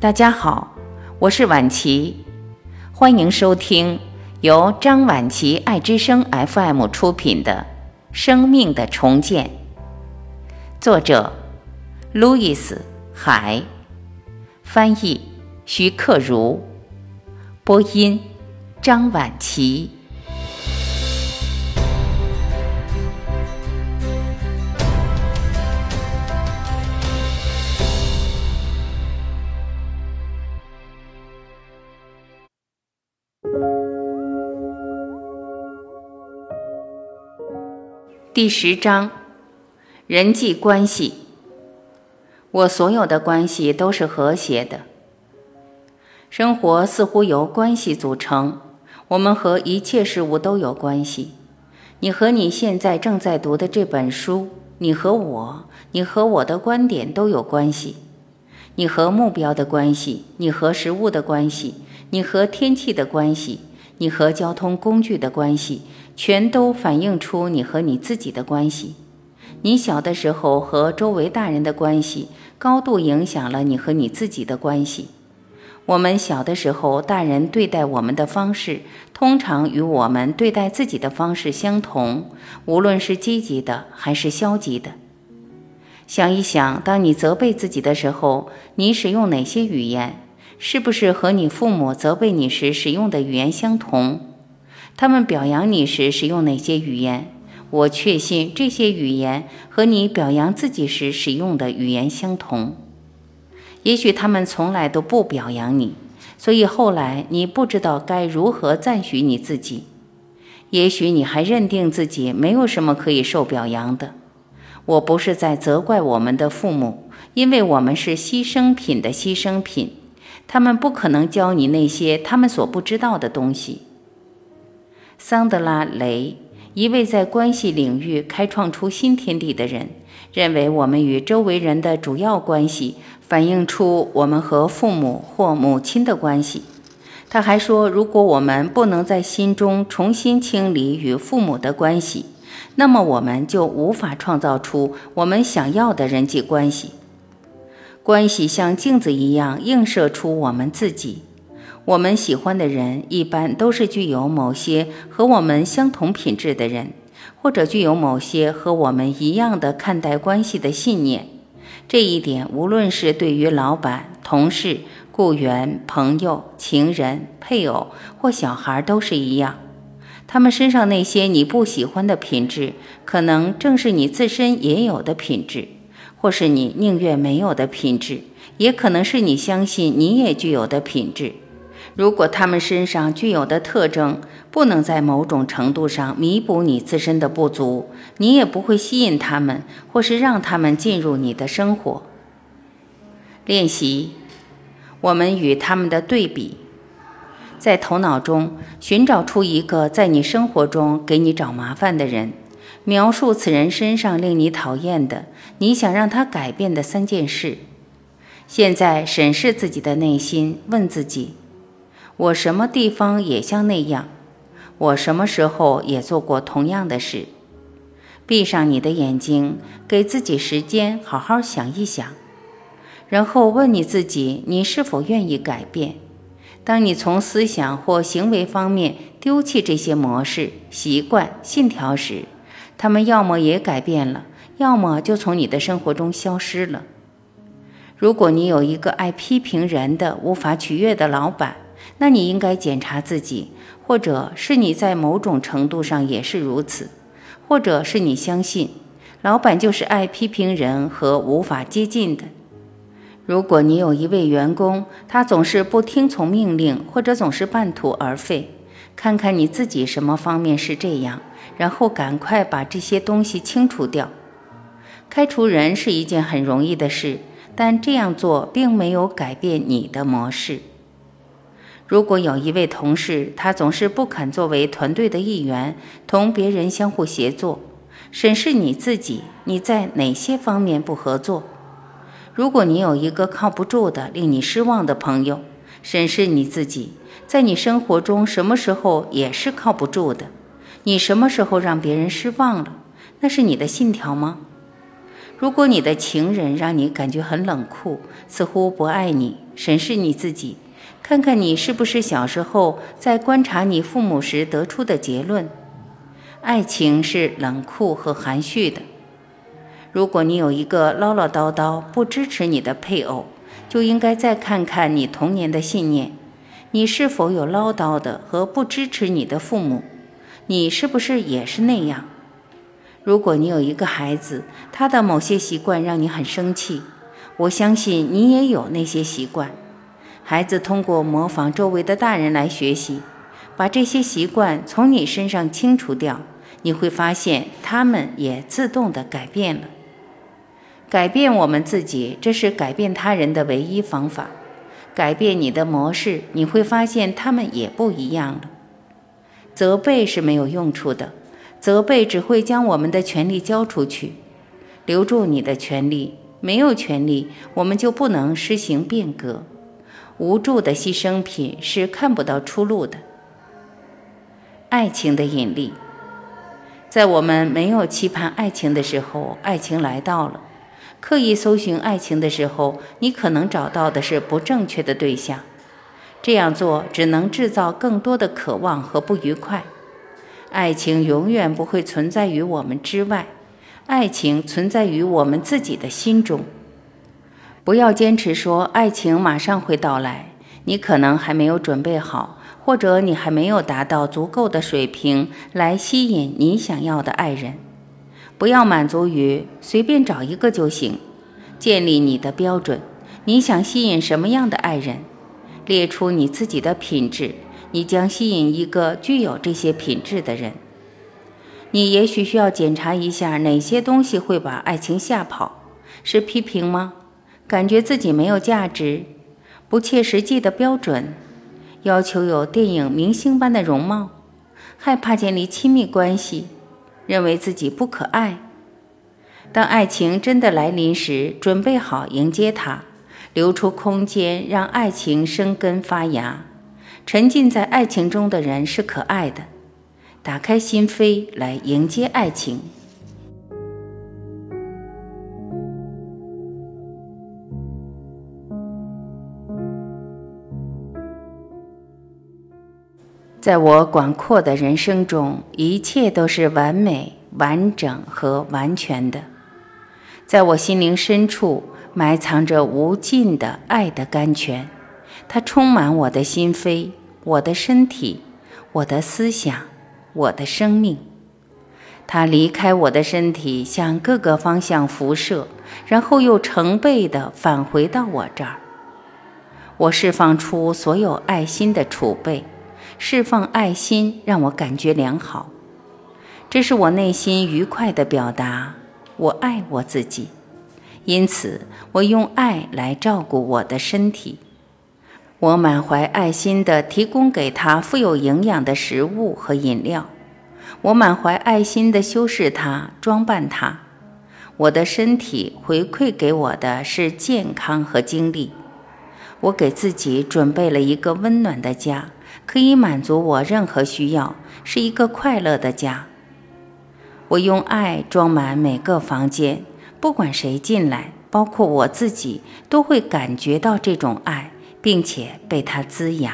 大家好，我是婉琪，欢迎收听由张婉琪爱之声 FM 出品的《生命的重建》，作者路易斯·海，翻译徐克如，播音张婉琪。第十章，人际关系。我所有的关系都是和谐的。生活似乎由关系组成，我们和一切事物都有关系。你和你现在正在读的这本书，你和我，你和我的观点都有关系。你和目标的关系，你和食物的关系，你和天气的关系。你和交通工具的关系，全都反映出你和你自己的关系。你小的时候和周围大人的关系，高度影响了你和你自己的关系。我们小的时候，大人对待我们的方式，通常与我们对待自己的方式相同，无论是积极的还是消极的。想一想，当你责备自己的时候，你使用哪些语言？是不是和你父母责备你时使用的语言相同？他们表扬你时使用哪些语言？我确信这些语言和你表扬自己时使用的语言相同。也许他们从来都不表扬你，所以后来你不知道该如何赞许你自己。也许你还认定自己没有什么可以受表扬的。我不是在责怪我们的父母，因为我们是牺牲品的牺牲品。他们不可能教你那些他们所不知道的东西。桑德拉·雷，一位在关系领域开创出新天地的人，认为我们与周围人的主要关系反映出我们和父母或母亲的关系。他还说，如果我们不能在心中重新清理与父母的关系，那么我们就无法创造出我们想要的人际关系。关系像镜子一样映射出我们自己。我们喜欢的人一般都是具有某些和我们相同品质的人，或者具有某些和我们一样的看待关系的信念。这一点无论是对于老板、同事、雇员、朋友、情人、配偶或小孩都是一样。他们身上那些你不喜欢的品质，可能正是你自身也有的品质。或是你宁愿没有的品质，也可能是你相信你也具有的品质。如果他们身上具有的特征不能在某种程度上弥补你自身的不足，你也不会吸引他们，或是让他们进入你的生活。练习，我们与他们的对比，在头脑中寻找出一个在你生活中给你找麻烦的人。描述此人身上令你讨厌的，你想让他改变的三件事。现在审视自己的内心，问自己：我什么地方也像那样？我什么时候也做过同样的事？闭上你的眼睛，给自己时间好好想一想，然后问你自己：你是否愿意改变？当你从思想或行为方面丢弃这些模式、习惯、信条时，他们要么也改变了，要么就从你的生活中消失了。如果你有一个爱批评人的、无法取悦的老板，那你应该检查自己，或者是你在某种程度上也是如此，或者是你相信老板就是爱批评人和无法接近的。如果你有一位员工，他总是不听从命令，或者总是半途而废，看看你自己什么方面是这样。然后赶快把这些东西清除掉。开除人是一件很容易的事，但这样做并没有改变你的模式。如果有一位同事，他总是不肯作为团队的一员，同别人相互协作，审视你自己，你在哪些方面不合作？如果你有一个靠不住的、令你失望的朋友，审视你自己，在你生活中什么时候也是靠不住的？你什么时候让别人失望了？那是你的信条吗？如果你的情人让你感觉很冷酷，似乎不爱你，审视你自己，看看你是不是小时候在观察你父母时得出的结论：爱情是冷酷和含蓄的。如果你有一个唠唠叨叨、不支持你的配偶，就应该再看看你童年的信念：你是否有唠叨的和不支持你的父母？你是不是也是那样？如果你有一个孩子，他的某些习惯让你很生气，我相信你也有那些习惯。孩子通过模仿周围的大人来学习，把这些习惯从你身上清除掉，你会发现他们也自动的改变了。改变我们自己，这是改变他人的唯一方法。改变你的模式，你会发现他们也不一样了。责备是没有用处的。责备只会将我们的权利交出去，留住你的权利。没有权利，我们就不能施行变革。无助的牺牲品是看不到出路的。爱情的引力，在我们没有期盼爱情的时候，爱情来到了；刻意搜寻爱情的时候，你可能找到的是不正确的对象。这样做只能制造更多的渴望和不愉快。爱情永远不会存在于我们之外，爱情存在于我们自己的心中。不要坚持说爱情马上会到来，你可能还没有准备好，或者你还没有达到足够的水平来吸引你想要的爱人。不要满足于随便找一个就行，建立你的标准。你想吸引什么样的爱人？列出你自己的品质。你将吸引一个具有这些品质的人。你也许需要检查一下哪些东西会把爱情吓跑：是批评吗？感觉自己没有价值？不切实际的标准？要求有电影明星般的容貌？害怕建立亲密关系？认为自己不可爱？当爱情真的来临时，准备好迎接它，留出空间让爱情生根发芽。沉浸在爱情中的人是可爱的，打开心扉来迎接爱情。在我广阔的人生中，一切都是完美、完整和完全的。在我心灵深处，埋藏着无尽的爱的甘泉，它充满我的心扉。我的身体，我的思想，我的生命，它离开我的身体，向各个方向辐射，然后又成倍的返回到我这儿。我释放出所有爱心的储备，释放爱心让我感觉良好，这是我内心愉快的表达。我爱我自己，因此我用爱来照顾我的身体。我满怀爱心地提供给他富有营养的食物和饮料，我满怀爱心地修饰他、装扮他。我的身体回馈给我的是健康和精力。我给自己准备了一个温暖的家，可以满足我任何需要，是一个快乐的家。我用爱装满每个房间，不管谁进来，包括我自己，都会感觉到这种爱。并且被它滋养。